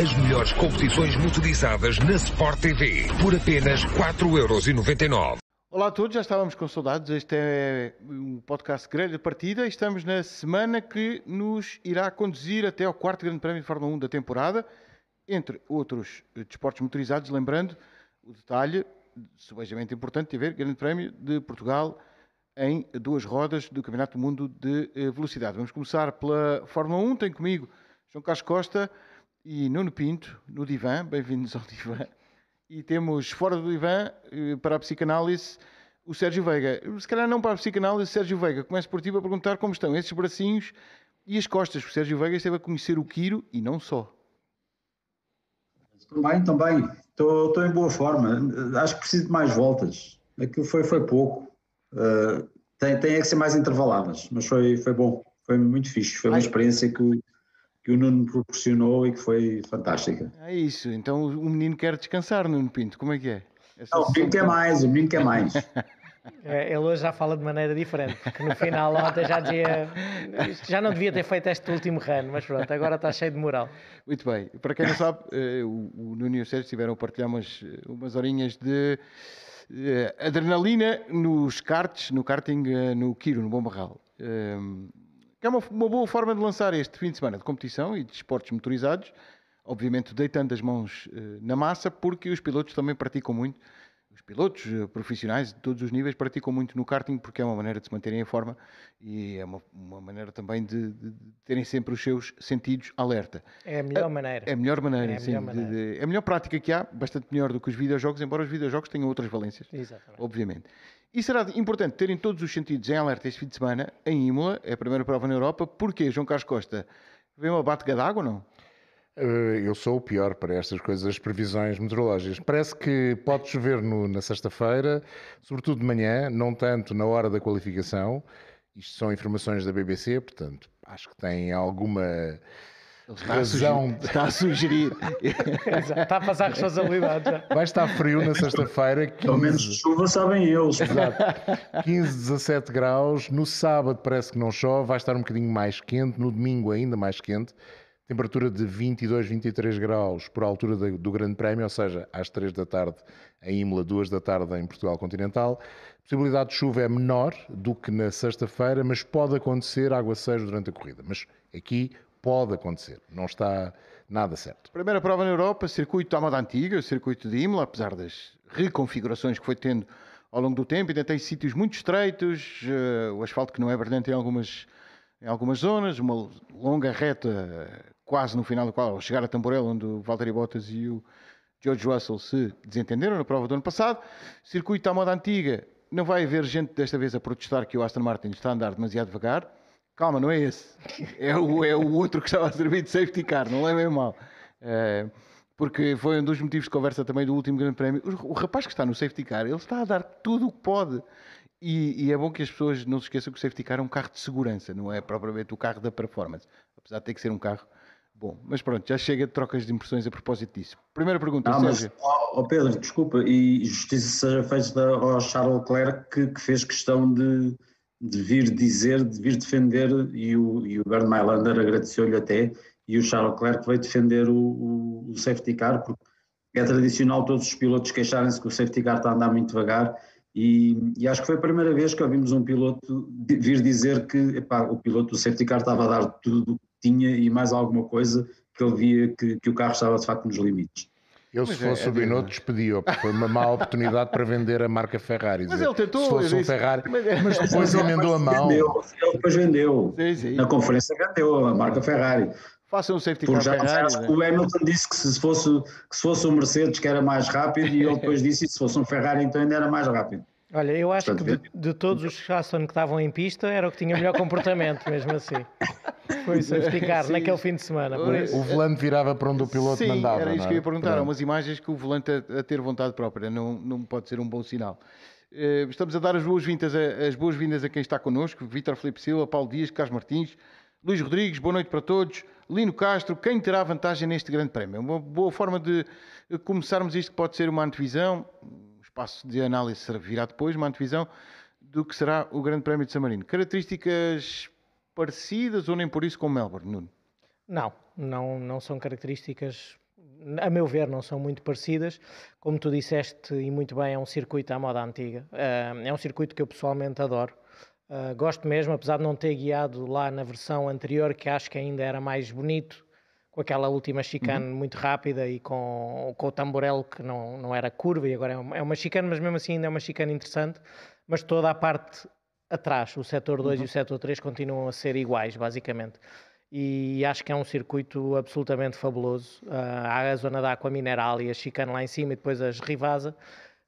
As melhores competições motorizadas na Sport TV por apenas 4,99€. Olá a todos, já estávamos com saudades. Este é um podcast grande de partida. Estamos na semana que nos irá conduzir até ao quarto Grande Prémio de Fórmula 1 da temporada, entre outros desportos motorizados. Lembrando o detalhe, subejamente importante, de ver Grande Prémio de Portugal em duas rodas do Campeonato do Mundo de eh, Velocidade. Vamos começar pela Fórmula 1. Tem comigo João Carlos Costa e Nuno Pinto no divã. Bem-vindos ao divã. E temos fora do divã, eh, para a psicanálise, o Sérgio Veiga. Se calhar não para a psicanálise, Sérgio Veiga. Começo por ti a perguntar como estão esses bracinhos e as costas. O Sérgio Veiga esteve a conhecer o Quiro e não só. Também, também. Estou, em boa forma. Acho que preciso de mais voltas. Aquilo foi, foi pouco. Uh, tem, tem que ser mais intervaladas, mas foi, foi bom. Foi muito fixe. Foi uma Ai. experiência que que o Nuno proporcionou e que foi fantástica. É isso, então o menino quer descansar, Nuno Pinto, como é que é? Não, o menino quer mais, o menino quer mais. É, ele hoje já fala de maneira diferente, porque no final ontem já dizia já não devia ter feito este último run, mas pronto, agora está cheio de moral. Muito bem, para quem não sabe, eh, o Nuno e o Sérgio tiveram a partilhar umas, umas horinhas de eh, adrenalina nos karts, no karting eh, no Quiro, no Bom Barral que é uma, uma boa forma de lançar este fim de semana de competição e de esportes motorizados, obviamente deitando as mãos uh, na massa, porque os pilotos também praticam muito, os pilotos uh, profissionais de todos os níveis praticam muito no karting, porque é uma maneira de se manterem em forma e é uma, uma maneira também de, de, de, terem sempre os seus sentidos alerta. É a melhor maneira. É a melhor maneira, é a sim. Melhor maneira. De, é a melhor prática que há, bastante melhor do que os videojogos, embora os videojogos tenham outras valências, Exatamente. obviamente. E será importante terem todos os sentidos em alerta este fim de semana, em Imola, é a primeira prova na Europa. Porquê, João Carlos Costa? Vem uma batega d'água ou não? Eh, eu sou o pior para estas coisas, as previsões meteorológicas. Parece que pode chover no, na sexta-feira, sobretudo de manhã, não tanto na hora da qualificação. Isto são informações da BBC, portanto, acho que tem alguma Está razão. A está a sugerir. está a passar a responsabilidade já. Vai estar frio na sexta-feira. Pelo menos chuva sabem eles. Exato. 15, 17 graus. No sábado parece que não chove, vai estar um bocadinho mais quente. No domingo ainda mais quente. Temperatura de 22, 23 graus por altura do Grande Prémio, ou seja, às 3 da tarde em Imola, 2 da tarde em Portugal Continental. A possibilidade de chuva é menor do que na sexta-feira, mas pode acontecer aguaceiros durante a corrida. Mas aqui pode acontecer, não está nada certo. Primeira prova na Europa, circuito à moda antiga, circuito de Imola, apesar das reconfigurações que foi tendo ao longo do tempo, ainda tem sítios muito estreitos, uh, o asfalto que não é brilhante em algumas, em algumas zonas, uma longa reta quase no final do qual, ao chegar a Tamborel, onde o Valtteri Bottas e o George Russell se desentenderam na prova do ano passado. Circuito à moda antiga, não vai haver gente desta vez a protestar que o Aston Martin está a andar demasiado devagar. Calma, não é esse. É o, é o outro que estava a servir de safety car, não levem mal. É, porque foi um dos motivos de conversa também do último Grande Prémio. O, o, rapaz que está no safety car, ele está a dar tudo o que pode. E, e, é bom que as pessoas não se esqueçam que o safety car é um carro de segurança, não é propriamente o carro da performance. Apesar de ter que ser um carro bom. Mas pronto, já chega de trocas de impressões a propósito disso. Primeira pergunta, não, Sérgio. Mas, oh, Pedro, desculpa, e justiça seja feita ao Charles Leclerc que, que fez questão de de vir dizer, de vir defender, e o, e o Bernd Mailander agradeceu-lhe até, e o Charles Leclerc veio defender o, o, o, safety car, porque é tradicional todos os pilotos queixarem-se que o safety car está a andar muito devagar, e, e, acho que foi a primeira vez que ouvimos um piloto vir dizer que epá, o piloto do safety car estava a dar tudo o que tinha e mais alguma coisa que ele via que, que o carro estava de facto nos limites. Eu, se fosse é, o Binotto, despedia, porque foi uma má oportunidade para vender a marca Ferrari. Mas ele tentou. Se fosse um Ferrari, mas depois emendou a mão. Vendeu, ele depois vendeu. Sim, sim. Na conferência vendeu a marca Ferrari. Faça um safety car Ferrari. Né? O Hamilton disse que se, fosse, que se fosse um Mercedes que era mais rápido e ele depois disse que se fosse um Ferrari então ainda era mais rápido. Olha, eu acho Portanto, que de, de, todos os Aston que estavam em pista era o que tinha melhor comportamento, mesmo assim. Foi car naquele fim de semana. O volante virava para onde o piloto Sim, mandava. Era isso que eu ia perguntar. Há umas imagens que o volante a, a, ter vontade própria não, não pode ser um bom sinal. Uh, estamos a dar as boas-vindas a, as boas a quem está connosco: Vítor Felipe Silva, Paulo Dias, Carlos Martins, Luís Rodrigues, boa noite para todos. Lino Castro, quem terá vantagem neste grande prémio? Uma boa forma de começarmos isto pode ser uma antevisão espaço de análise servirá depois, uma antevisão do que será o Grande Prémio de San Marino. Características parecidas ou nem por isso com Melbourne, Nuno? Não, não, não são características a meu ver, não são muito parecidas. Como tu disseste e muito bem, é um circuito à moda antiga. Uh, é um circuito que eu pessoalmente adoro. Uh, gosto mesmo, apesar de não ter guiado lá na versão anterior, que acho que ainda era mais bonito, com aquela última chicane uhum. muito rápida e com, com o tamborelo que não, não era curva, e agora é uma, é uma chicane, mas mesmo assim ainda é uma chicane interessante. Mas toda a parte atrás, o setor 2 uhum. e o setor 3 continuam a ser iguais, basicamente e acho que é um circuito absolutamente fabuloso. Uh, há a zona da Aqua Mineral e a chicane lá em cima e depois as Rivasa.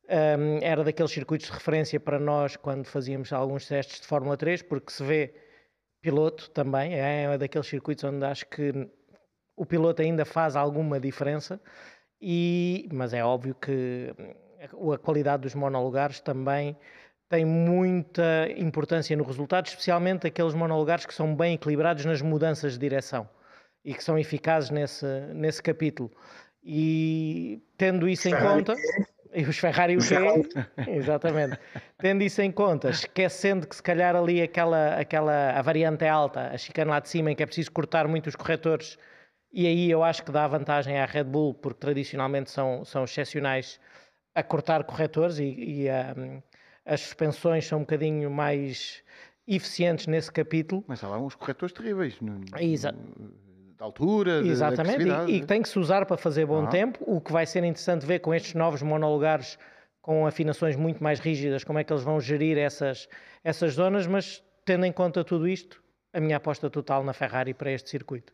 Um, era daqueles circuitos de referência para nós quando fazíamos alguns testes de Fórmula 3, porque se vê piloto também, é, é daqueles circuitos onde acho que o piloto ainda faz alguma diferença, e, mas é óbvio que a qualidade dos monolugares também tem muita importância no resultado, especialmente aqueles monolugares que são bem equilibrados nas mudanças de direção e que são eficazes nesse, nesse capítulo. E tendo isso em conta. E os Ferrari o quê? Exatamente. Tendo isso em conta, esquecendo que se calhar ali aquela, aquela a variante é alta, a chicane lá de cima, em que é preciso cortar muito os corretores, e aí eu acho que dá vantagem à Red Bull, porque tradicionalmente são, são excepcionais a cortar corretores e, e a, as suspensões são um bocadinho mais eficientes nesse capítulo. Mas há lá uns corretores terríveis. No, Exato. De altura, Exatamente, e, e, tem que se usar para fazer bom ah. tempo. O que vai ser interessante ver com estes novos monolugares com afinações muito mais rígidas, como é que eles vão gerir essas, essas zonas, mas tendo em conta tudo isto, a minha aposta total na Ferrari para este circuito.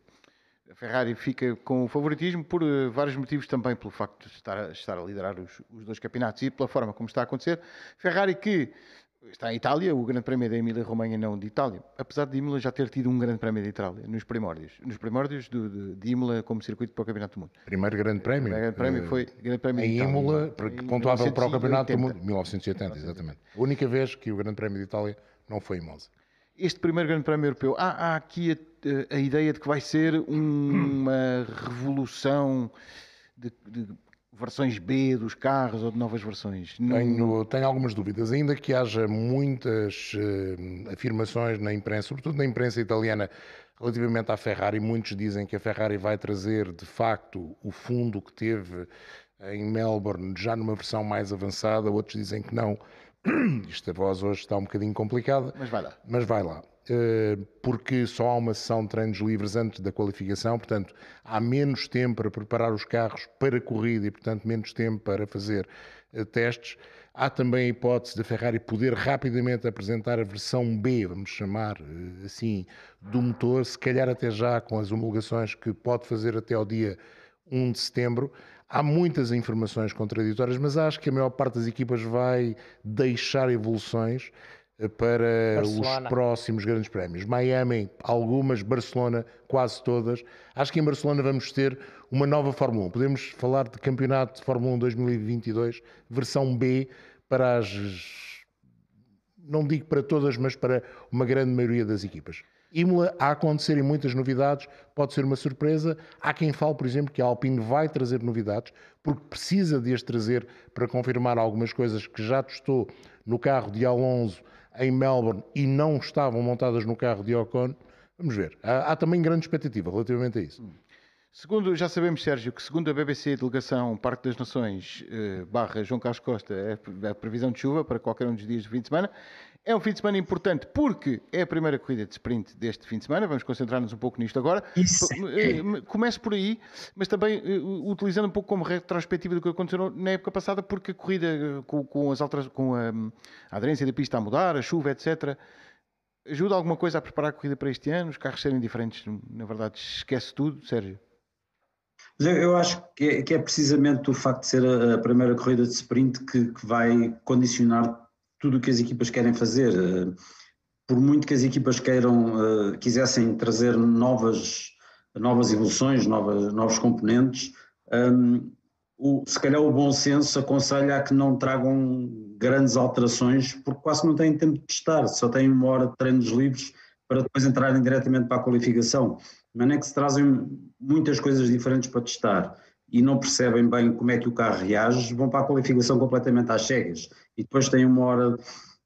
A Ferrari fica com o favoritismo por uh, vários motivos, também pelo facto de estar a, estar a liderar os, os, dois campeonatos e pela forma como está a acontecer. Ferrari que está em Itália, o Grande Prémio da Emília-Romanha não de Itália, apesar de Imola já ter tido um Grande Prémio de Itália nos primórdios, nos primórdios do, de, de Imola como circuito para o Campeonato do Mundo. Primeiro Grande Prémio. O grande Prémio foi Grande Prémio em Imola, pontuável para o Campeonato do Mundo, 1980, exatamente. A única vez que o Grande Prémio de Itália não foi em Monza este primeiro Grande Prémio Europeu, há, há aqui a, a, ideia de que vai ser um, uma revolução de, de, versões B dos carros ou de novas versões? Tenho, tenho algumas dúvidas, ainda que haja muitas uh, afirmações na imprensa, sobretudo na imprensa italiana, relativamente à Ferrari. Muitos dizem que a Ferrari vai trazer, de facto, o fundo que teve em Melbourne, já numa versão mais avançada. Outros dizem que não Isto a voz hoje está um bocadinho complicada. Mas vai lá. Mas vai lá. Eh, porque só há uma sessão de treinos livres antes da qualificação, portanto, há menos tempo para preparar os carros para a corrida e, portanto, menos tempo para fazer eh, testes. Há também a hipótese da Ferrari poder rapidamente apresentar a versão B, vamos chamar eh, assim, do motor, se calhar até já com as homologações que pode fazer até ao dia 1 de setembro. Há muitas informações contraditórias, mas acho que a maior parte das equipas vai deixar evoluções eh, para Barcelona. os próximos grandes prémios. Miami, algumas, Barcelona, quase todas. Acho que em Barcelona vamos ter uma nova Fórmula 1. Podemos falar de campeonato de Fórmula 1 2022, versão B, para as. Não digo para todas, mas para uma grande maioria das equipas. Imola a acontecerem muitas novidades, pode ser uma surpresa. Há quem fale, por exemplo, que a Alpine vai trazer novidades, porque precisa de as trazer para confirmar algumas coisas que já testou no carro de Alonso em Melbourne e não estavam montadas no carro de Ocon. Vamos ver. Há, há também grande expectativa relativamente a isso. Segundo, já sabemos, Sérgio, que segundo a BBC Delegação Parque das Nações eh, barra João Carlos Costa, é a previsão de chuva para qualquer um dos dias do fim de semana. É um fim de semana importante porque é a primeira corrida de sprint deste fim de semana. Vamos concentrar-nos um pouco nisto agora. Isso. Eh, começo por aí, mas também eh, utilizando um pouco como retrospectiva do que aconteceu na época passada, porque a corrida eh, com, com as alterações, com a, a aderência da pista a mudar, a chuva, etc., ajuda alguma coisa a preparar a corrida para este ano? Os carros serem diferentes, na verdade, esquece tudo, Sérgio? Eu acho que é, que é, precisamente o facto de ser a, primeira corrida de sprint que, que vai condicionar tudo o que as equipas querem fazer. Eh, por muito que as equipas queiram, eh, quisessem trazer novas, novas evoluções, novas, novos componentes, um, ehm, o, se calhar o bom senso aconselha a que não tragam grandes alterações, porque quase não têm tempo de testar, só têm uma hora de treinos livres para depois entrarem diretamente para a qualificação. Mas é que se trazem muitas coisas diferentes para testar e não percebem bem como é que o carro reage, vão para a qualificação completamente às cegas e depois têm uma hora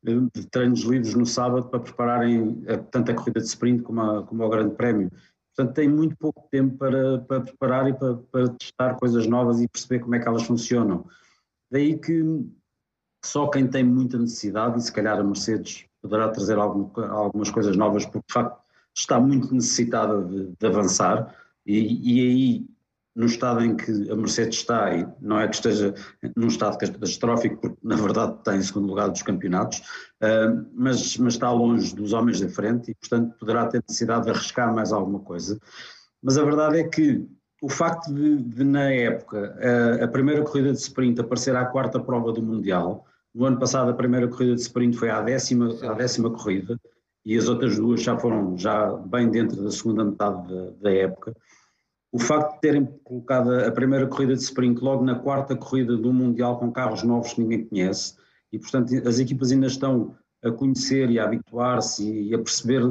de treinos livres no sábado para prepararem tanto a corrida de sprint como, a, como o Grande Prémio. Portanto, tem muito pouco tempo para, para preparar e para, para, testar coisas novas e perceber como é que elas funcionam. Daí que só quem tem muita necessidade, e se calhar a Mercedes poderá trazer algum, algumas coisas novas, porque de facto está muito necessitada de, de avançar, e, e, aí no estado em que a Mercedes está, e não é que esteja num estado catastrófico, porque na verdade está em segundo lugar dos campeonatos, uh, mas, mas está longe dos homens da frente e portanto poderá ter necessidade de arriscar mais alguma coisa. Mas a verdade é que o facto de, de na época, a, a primeira corrida de sprint aparecer à quarta prova do Mundial, no ano passado a primeira corrida de sprint foi à décima, à décima corrida e as outras duas já foram já bem dentro da segunda metade da, da época. O facto de terem colocado a primeira corrida de sprint logo na quarta corrida do Mundial com carros novos que ninguém conhece e portanto as equipas ainda estão a conhecer e a habituar-se e a perceber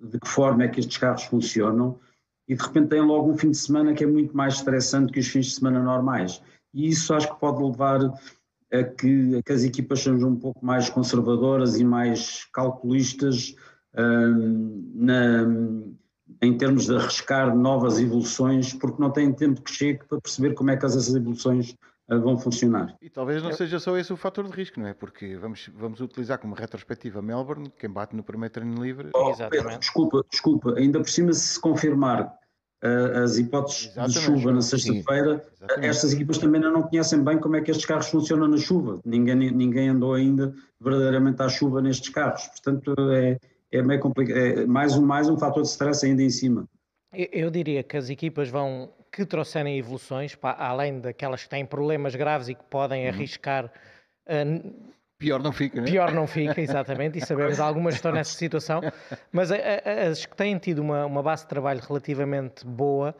de que forma é que estes carros funcionam e de repente têm logo um fim de semana que é muito mais estressante que os fins de semana normais. E isso acho que pode levar a que, a que as equipas sejam um pouco mais conservadoras e mais calculistas hum, na, em termos de arriscar novas evoluções, porque não têm tempo que chegue para perceber como é que essas evoluções uh, vão funcionar. E talvez não seja só esse o fator de risco, não é? Porque vamos, vamos utilizar como retrospectiva Melbourne, quem bate no primeiro treino livre. Oh, Pedro, desculpa, desculpa, ainda por cima se confirmar as hipóteses Exatamente. de chuva na sexta-feira, estas equipas também ainda não conhecem bem como é que estes carros funcionam na chuva. Ninguém, ninguém andou ainda verdadeiramente à chuva nestes carros. Portanto, é, é meio complicado. É mais um, mais um fator de stress ainda em cima. Eu, diria que as equipas vão, que trouxerem evoluções, além daquelas que têm problemas graves e que podem uhum. arriscar. Uh, Pior não fica, né? Pior não fica, exatamente, e sabemos algumas estão nessa situação, mas as que têm tido uma, uma base de trabalho relativamente boa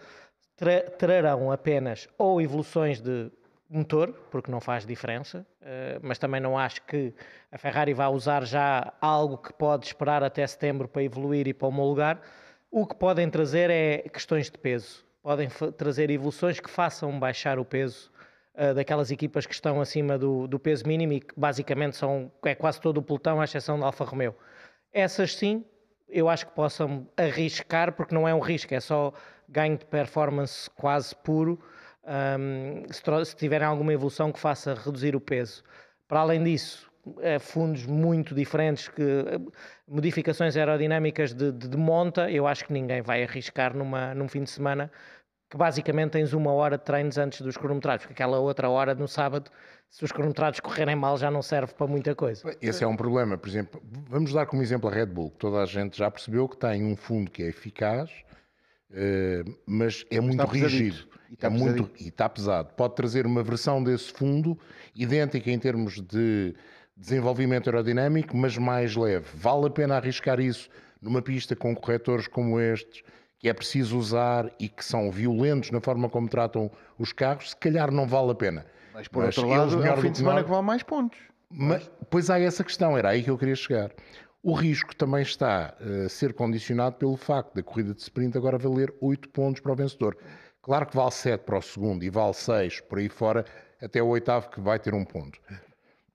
tra trarão apenas ou evoluções de motor, porque não faz diferença, uh, mas também não acho que a Ferrari vá usar já algo que pode esperar até setembro para evoluir e para homologar. O que podem trazer é questões de peso, podem trazer evoluções que façam baixar o peso uh, daquelas equipas que estão acima do, do, peso mínimo e que basicamente são é quase todo o pelotão, à exceção da Alfa Romeo. Essas sim, eu acho que possam arriscar, porque não é um risco, é só ganho de performance quase puro, um, se, tiverem alguma evolução que faça reduzir o peso. Para além disso, é, fundos muito diferentes, que, modificações aerodinâmicas de, de, de, monta, eu acho que ninguém vai arriscar numa, num fim de semana que basicamente tens uma hora de treinos antes dos cronometrados, porque aquela outra hora no sábado, se os cronometrados correrem mal, já não serve para muita coisa. Esse é um problema. Por exemplo, vamos dar como exemplo a Red Bull, que toda a gente já percebeu que tem um fundo que é eficaz, eh, mas é muito rígido. E está, é muito, e está pesado. Pode trazer uma versão desse fundo idêntica em termos de desenvolvimento aerodinâmico, mas mais leve. Vale a pena arriscar isso numa pista com corretores como estes, que é preciso usar e que são violentos na forma como tratam os carros, se calhar não vale a pena. Mas por Mas outro lado, é o fim de semana que vale mais pontos. Mas, pois há essa questão, era aí que eu queria chegar. O risco também está a ser condicionado pelo facto da corrida de sprint agora valer 8 pontos para o vencedor. Claro que vale 7 para o segundo e vale 6 por aí fora, até o oitavo que vai ter um ponto.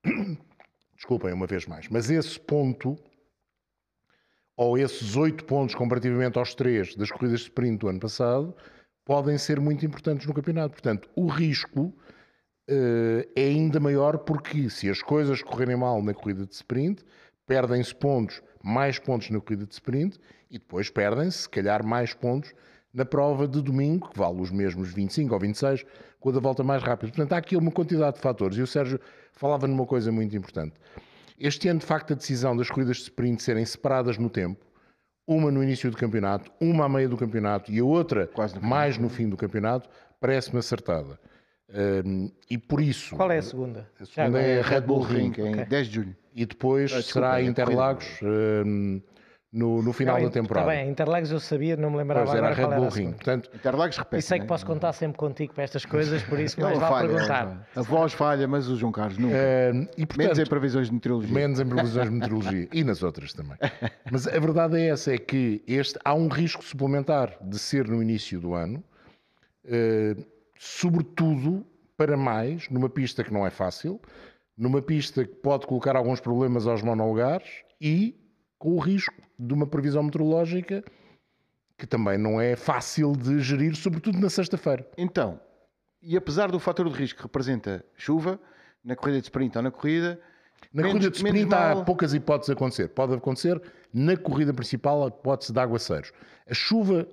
Desculpem uma vez mais. Mas esse ponto ou esses oito pontos comparativamente aos três das corridas de sprint do ano passado, podem ser muito importantes no campeonato. Portanto, o risco uh, é ainda maior porque se as coisas correrem mal na corrida de sprint, perdem-se pontos, mais pontos na corrida de sprint e depois perdem-se, se calhar, mais pontos na prova de domingo, que vale os mesmos 25 ou 26, com a da volta mais rápida. Portanto, há aqui uma quantidade de fatores. E o Sérgio falava numa coisa muito importante. Este ano, de facto, a decisão das corridas de sprint serem separadas no tempo, uma no início do campeonato, uma à meia do campeonato e a outra no mais no fim do campeonato, parece-me acertada. Um, e por isso. Qual é a segunda? A segunda é a Red Bull Ring, Ring em okay. 10 de julho. E depois ah, desculpa, será Interlagos. Um, no, no final não, da temporada. Está bem, Interlagos eu sabia, não me lembrava pois era agora Red Bull Ring. Portanto, Interlagos repete. E sei que né? posso contar sempre contigo para estas coisas, por isso mais vale perguntar. A voz falha, mas o João Carlos nunca. Uh, e, portanto, menos em previsões de meteorologia. Menos em previsões de meteorologia. e nas outras também. Mas a verdade é essa, é que este, há um risco suplementar de ser no início do ano, uh, sobretudo para mais, numa pista que não é fácil, numa pista que pode colocar alguns problemas aos monolugares e com o risco de uma previsão meteorológica que também não é fácil de gerir, sobretudo na sexta-feira. Então, e apesar do fator de risco que representa chuva, na corrida de sprint ou na corrida, Na menos- corrida de sprint há mal- poucas hipóteses de acontecer. Pode acontecer na corrida principal a hipótese de aguaceiros. A chuva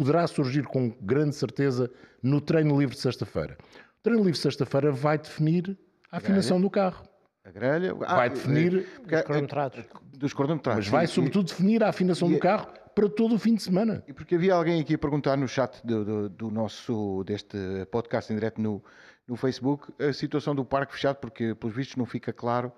poderá surgir com grande certeza no treino livre de sexta-feira. O treino livre de sexta-feira vai definir a afinação do carro. a grelha, ah, Vai definir, eh, porque- Os cronometrados. dos cronometrados. mas vai sim, sobretudo definir a afinação e- do carro para todo o fim de semana. E porque havia alguém aqui a perguntar no chat do, do- do nosso deste podcast em direto no, no Facebook a situação do parque fechado, porque pelos vistos não fica claro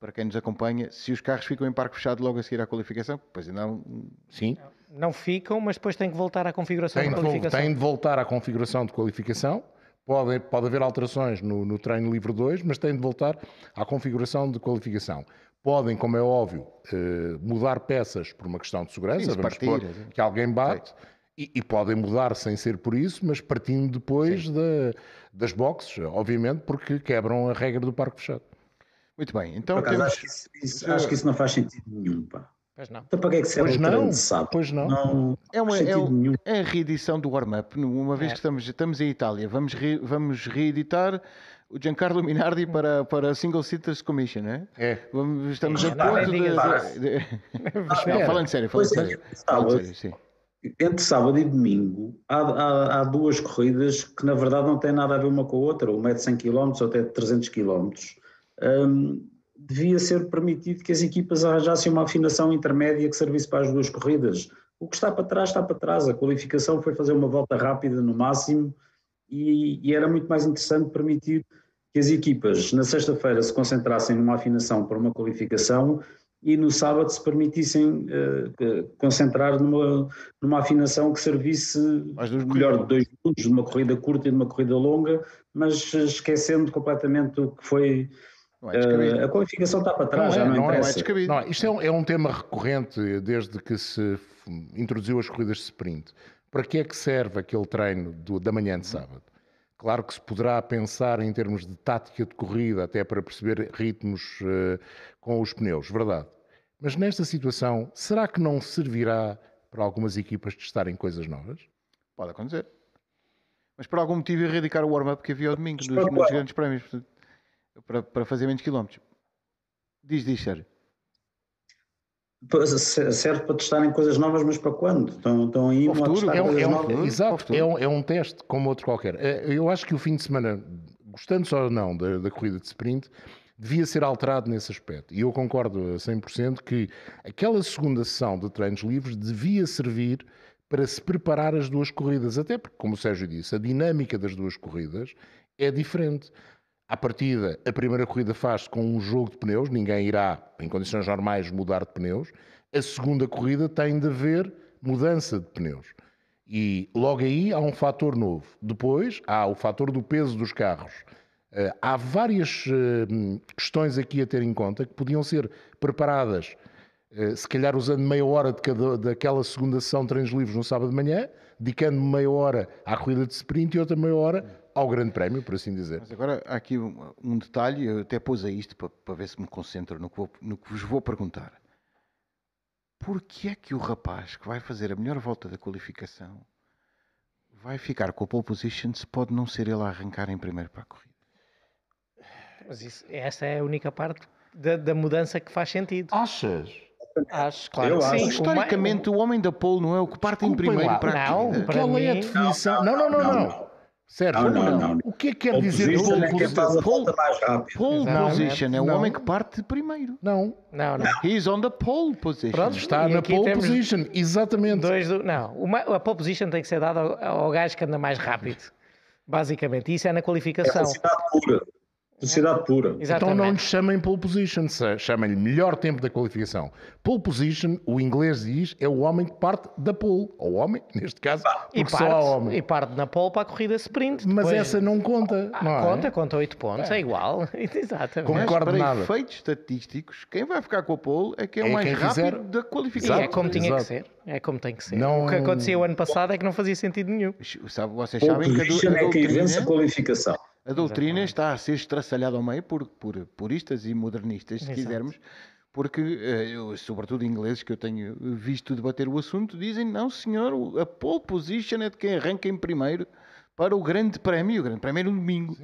para quem nos acompanha se os carros ficam em parque fechado logo a seguir à qualificação. Pois ainda não. Sim. Não ficam, mas depois tem que voltar à configuração Tem de qualificação. tem de voltar à configuração de qualificação. Pode, pode haver alterações no, no treino livre 2, mas tem de voltar à configuração de qualificação. Podem, como é óbvio, eh, mudar peças por uma questão de segurança, Sim, vamos partir, supor que alguém bate, e, e podem mudar sem ser por isso, mas partindo depois da- das boxes, obviamente, porque quebram a regra do parque fechado. Muito bem, Por então acaso, temos. acho, que isso, isso- acho que isso não faz sentido nenhum, pá. Pois não. Então para que é que serve Pois não, sábado? pois não. Não É, uma, é, sentido o- nenhum. é a reedição do warm-up. Uma vez É. que estamos, estamos em Itália, vamos, re- vamos reeditar o Giancarlo Minardi para, para a Single Sitters Commission, não é? É. Vamos, estamos a ponto de. Não, falando sério, falando Pois é, sério. Falando sério, sim. entre sábado e domingo há, há- há duas corridas que na verdade não têm nada a ver uma com a outra, uma é de 100 km ou até de 300 km. Hum, devia ser permitido que as equipas arranjassem uma afinação intermédia que servisse para as duas corridas. O que está para trás está para trás. A qualificação foi fazer uma volta rápida no máximo e, e era muito mais interessante permitir que as equipas na sexta-feira se concentrassem numa afinação para uma qualificação e no sábado se permitissem que- concentrar numa, numa afinação que servisse melhor de dois minutos, de uma corrida curta e de uma corrida longa, mas esquecendo completamente o que foi. Não é descabido. eh, a qualificação está para trás, Não já é, não, não é, interessa. descabido. Não, isto é um, é um tema recorrente desde que se introduziu as corridas de sprint. Para que é que serve aquele treino do- da manhã de sábado? Claro que se poderá pensar em termos de tática de corrida, até para perceber ritmos eh, com os pneus, verdade. Mas nesta situação, será que não servirá para algumas equipas testarem coisas novas? Pode acontecer. Mas por algum motivo erradicar o warm-up que havia ao domingo Mas nos, grandes prémios portanto, para, para fazer menos quilómetros. Diz, diz, Sérgio. Serve para testarem coisas novas, mas para quando? Estão, estão aí Para o a futuro, testar É um, coisas é um- novas? exato, é um, é um teste como outro qualquer. Eh, Eu acho que o fim de semana, gostando-se ou não da, da corrida de sprint, devia ser alterado nesse aspecto. E eu concordo a 100% que aquela segunda sessão de treinos livres devia servir para se preparar as duas corridas. Até porque, como o Sérgio disse, a dinâmica das duas corridas é diferente. À partida, a primeira corrida faz-se com um jogo de pneus, ninguém irá, em condições normais, mudar de pneus. A segunda corrida tem de haver mudança de pneus. E logo aí há um fator novo. Depois há o fator do peso dos carros. Eh, há várias eh, questões aqui a ter em conta que podiam ser preparadas, eh, se calhar usando meia hora de cada, daquela segunda sessão de treinos livres no sábado de manhã, dedicando meia hora à corrida de sprint e outra meia hora ao Grande Prémio, por assim dizer. Mas agora há aqui um, um detalhe, eu até pus a isto para, para ver se me concentro no que, vou- no que vos vou perguntar. Porquê é que o rapaz que vai fazer a melhor volta da qualificação vai ficar com a pole position se pode não ser ele a arrancar em primeiro para a corrida? Mas isso- essa é a única parte da, da mudança que faz sentido. Achas? Acho, claro Eu que acho. sim. Historicamente, o homem da pole não é o que parte em primeiro lá. para a Não, corrida? para Qual é a mim- definição? Não, não, não, não. Sérgio, Não, não, não. o que é que quer Pole dizer position pole é position? faz a Pole- volta mais rápida. Pole Não, position é o não. homem que parte primeiro. Não, Não, não. He's on the pole position. Pronto. está E na pole position, exatamente. Dois do... Não, uma, a pole position tem que ser dada ao, ao gajo que anda mais rápido. Basicamente, isso é na É qualificação. velocidade pura. Velocidade pura. Então Exatamente. não lhe chamem pole position, chamem-lhe melhor tempo da qualificação. Pole position, o inglês diz, é o homem que parte da pole. Ou homem, neste caso, e, porque só há parte, homem. e parte na pole para a corrida sprint. Mas Depois- essa não conta, Ah, não é? Conta, conta 8 pontos, é, igual. Exatamente. Como- Mas concordo para efeitos estatísticos, quem vai ficar com a pole é quem é, É o mais quem rápido fizer- da E qualificação. é como tinha Exato. que ser. É como tem que ser. Não- O que aconteceu ano passado é que não fazia sentido nenhum. Sabe, vocês Pole sabem que a, do- a é quem vence a qualificação. A doutrina está a ser estraçalhada ao meio por, por puristas e modernistas, se Exato. quisermos, porque, eh, eu, sobretudo ingleses que eu tenho visto debater o assunto, dizem: não, senhor, a pole position é de quem arranca em primeiro para o Grande Prémio. O Grande Prémio é no domingo.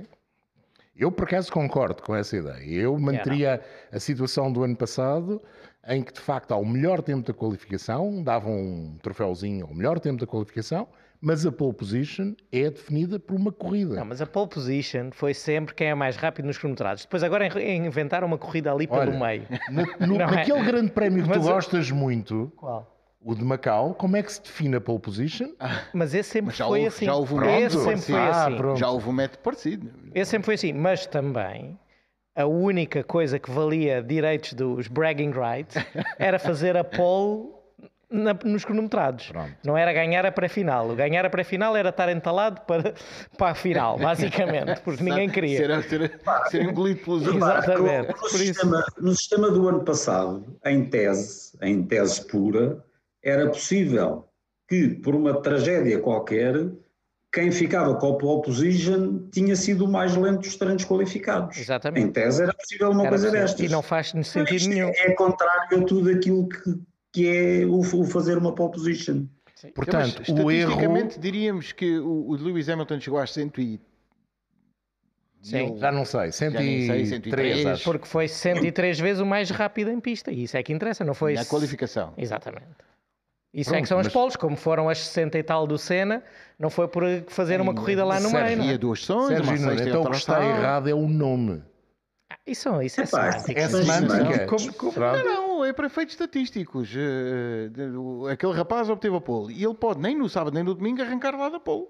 Eu, por acaso, concordo com essa ideia. Eu manteria a situação do ano passado, em que, de facto, ao melhor tempo da qualificação, davam um troféuzinho ao melhor tempo da qualificação, mas a pole position é definida por uma corrida. Não, mas a pole position foi sempre quem é mais rápido nos cronometrados. Depois agora in- inventaram uma corrida ali pelo Olha, meio. Na- no- Não é? naquele grande prémio que tu Mas eu- gostas muito, Qual? o de Macau, como é que se define a pole position? Mas esse sempre Mas já foi houve- assim. já houve um esse método sempre foi Ah, assim. pronto. Já houve um método parecido. Esse sempre foi assim. Mas também a única coisa que valia direitos dos bragging rights era fazer a pole na- nos cronometrados. Pronto. Não era ganhar a pré-final. O ganhar a pré-final era estar entalado para, para a final, basicamente, porque ninguém queria. Ser, ser, ser engolido pelos. Exatamente. No Por isso, sistema, no sistema do ano passado, em tese, em tese pura, era possível que, por uma tragédia qualquer, quem ficava com a pole position tinha sido o mais lento dos treinos qualificados. Exatamente. Em tese era possível uma era coisa possível. destas. E não faz Mas sentido isto nenhum. É contrário a tudo aquilo que, que é o, o fazer uma pole position. Portanto, Mas, o erro. estatisticamente, diríamos que o, o Lewis Hamilton chegou às 100 e... Sim. Já não sei, nem sei, 103, 103, acho. Porque foi 103 vezes o mais rápido em pista. E isso é que interessa, não foi. na qualificação. Exatamente. Isso é Pronto, que são as mas- polos, como foram as 60 e tal do Senna, não foi por fazer uma corrida lá no Sérgio, meio. não é? Havia duas sessões, Sérgio então o que está errado é o nome. Ah, Isso, isso é Epá, semântica. É semântica. não. Como- como- Pronto. Não, é para efeitos estatísticos. Eh, o- Aquele rapaz obteve a pole e ele pode nem no sábado nem no domingo arrancar lá da pole.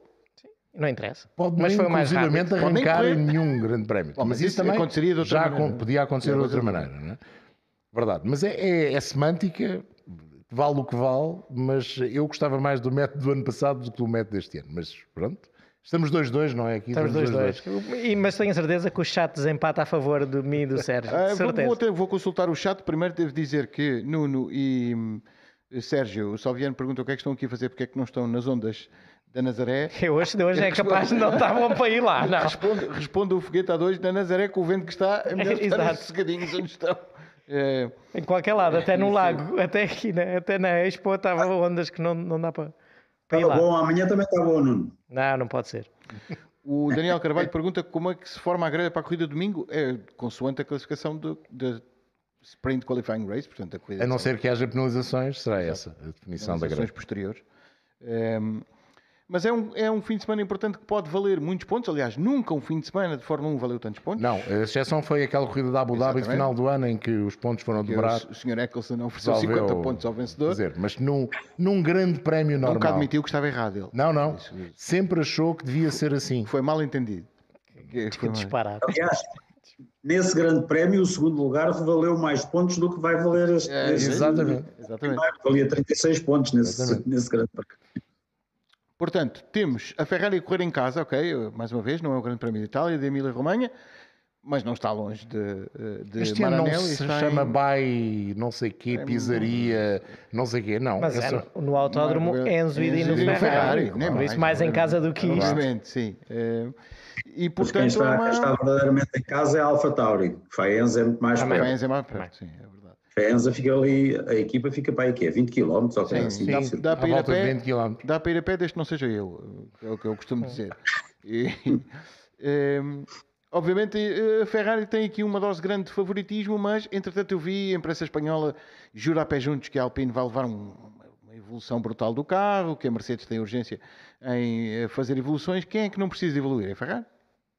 Não interessa. Pode Mas foi mais inclusivamente, rápido. Arrancar em nenhum grande prémio. Bom, mas, mas isso, também aconteceria de outra já maneira. podia acontecer de outra maneira. Não é? Verdade. Mas é, é- é semântica, vale o que vale, mas eu gostava mais do método do ano passado do que do método deste ano. Mas pronto, estamos 2-2, não é? Aqui Estamos dois, dois. E- Mas tenho certeza que o chat desempata a favor de mim e do Sérgio. Ah, vou, vou ter- vou consultar o chat. Primeiro devo dizer que Nuno e hum, Sérgio, o Salviano perguntam o que é que estão aqui a fazer, porque é que não estão nas ondas da Nazaré. Eu hoje, hoje é capaz de não estar bom para ir lá, não. Responde, responde o foguete a dois da Nazaré com o vento que está, é melhor estar sossegadinhos onde estão. Eh, Em qualquer lado, até no lago, até aqui, na, até na Expo, estava ondas que não, não dá para, lá. bom, amanhã também está bom, Nuno. Não, não pode ser. o Daniel Carvalho pergunta como é que se forma a grelha para a corrida de domingo. É consoante a classificação do- da Sprint Qualifying Race, portanto, a corrida A não ser que haja penalizações, será essa a definição da sessões greve. posteriores. Ehm, mas é um, é um fim de semana importante que pode valer muitos pontos. Aliás, nunca um fim de semana de Fórmula 1 valeu tantos pontos. Não, a exceção foi aquela corrida da Abu Dhabi de final do ano em que os pontos foram dobrados. o Sr. Eccleston ofereceu Resolveu 50 pontos ao vencedor. dizer, mas num, num grande prémio Nunca normal. admitiu que estava errado ele. Não, não. Isso, isso. Sempre achou que devia ser assim. Foi mal entendido. Foi disparado. Aliás, nesse grande prémio, o segundo lugar valeu mais pontos do que vai valer este. É, Exatamente. Exatamente. primeiro. Valia 36 pontos nesse, Exatamente. nesse grande prémio. Portanto, temos a Ferrari a correr em casa, ok, mais uma vez, não é o Grande Prémio de Itália, de Emília-Romanha, mas não está longe de, de Este ano não Maranello. se está chama em- By não sei quê, pizzaria, não sei quê. Não, Mas é é só- no, autódromo é- Enzo e Dino Ferrari. Ferrari, nem Por mais, isso, mais em é? casa do que isto. Obviamente, sim. E Mas quem portanto, está, é quem está uma... verdadeiramente em casa é a Alfa Tauri. Faenza é muito mais Também. perto. Faenza é mais perto, sim, é. Faenza fica ali, a equipa fica para aí, que é 20 km ou Sim, assim. dá, Sim. dá para ir a de pé, 20 km. dá para ir a pé desde que não seja eu, é o que eu costumo dizer. E, ehm, obviamente eh, a Ferrari tem aqui uma dose grande de favoritismo, mas entretanto eu vi a imprensa espanhola jura a pé juntos que a Alpine vai levar um- uma evolução brutal do carro, que a Mercedes tem urgência em eh, fazer evoluções. Quem é que não precisa de evoluir? É a Ferrari?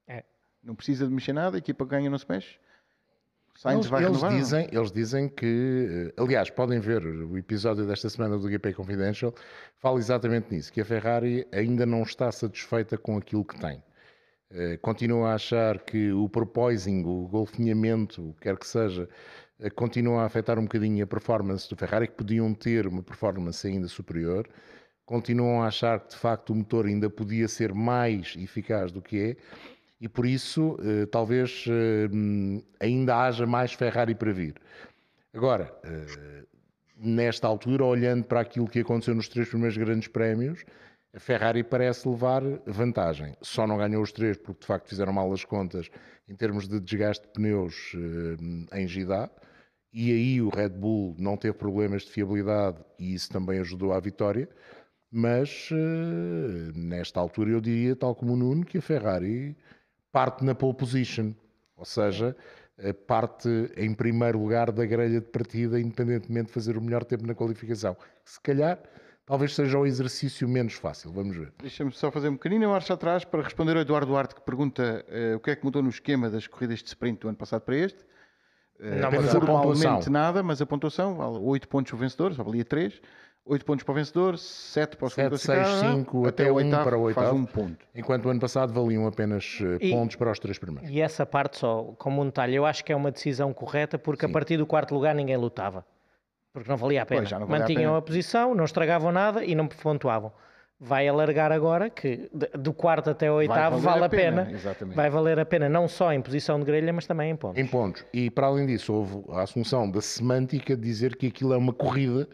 É. Não precisa de mexer nada, a equipa que ganha não se mexe. Sainz Eles, vai eles renovar? não? dizem, eles dizem que, eh, aliás, podem ver o episódio desta semana do GP Confidential, fala exatamente nisso, que a Ferrari ainda não está satisfeita com aquilo que tem. Eh, Continua a achar que o porpoising, o golfinhamento, o que quer que seja, eh, continua a afetar um bocadinho a performance do Ferrari, que podiam ter uma performance ainda superior. Continuam a achar que, de facto, o motor ainda podia ser mais eficaz do que é e por isso eh, talvez eh, ainda haja mais Ferrari para vir. Agora, eh, nesta altura, olhando para aquilo que aconteceu nos três primeiros grandes prémios, a Ferrari parece levar vantagem. Só não ganhou os três porque de facto fizeram mal as contas em termos de desgaste de pneus em Gidá, e aí o Red Bull não teve problemas de fiabilidade e isso também ajudou à vitória. Mas nesta altura eu diria, tal como o Nuno, que a Ferrari parte na pole position, ou seja, parte em primeiro lugar da grelha de partida, independentemente de fazer o melhor tempo na qualificação. Se calhar, talvez seja o exercício menos fácil. Vamos ver. Deixa-me só fazer um pequenino marcha atrás para responder ao Eduardo Duarte, que pergunta uh, o que é que mudou no esquema das corridas de sprint do ano passado para este. Uh, não, apenas formalmente nada, mas a pontuação vale 8 pontos o vencedor, só valia 3. 8 pontos para o vencedor, 7 para o segundo 7, 6, 5, até, até o oitavo, para o oitavo. Faz um ponto. Enquanto o ano passado valiam apenas eh, e, pontos para os três primeiros. E essa parte só, como um detalhe, eu acho que é uma decisão correta porque Sim. a partir do quarto lugar ninguém lutava. Porque não valia a pena. Pois, valia Mantinham a, pena. a, posição, não estragavam nada e não pontuavam. Vai alargar agora que do quarto até o oitavo vale a pena. pena. Vai valer a pena não só em posição de grelha, mas também em pontos. Em pontos. E para além disso, houve a assunção da semântica de dizer que aquilo é uma corrida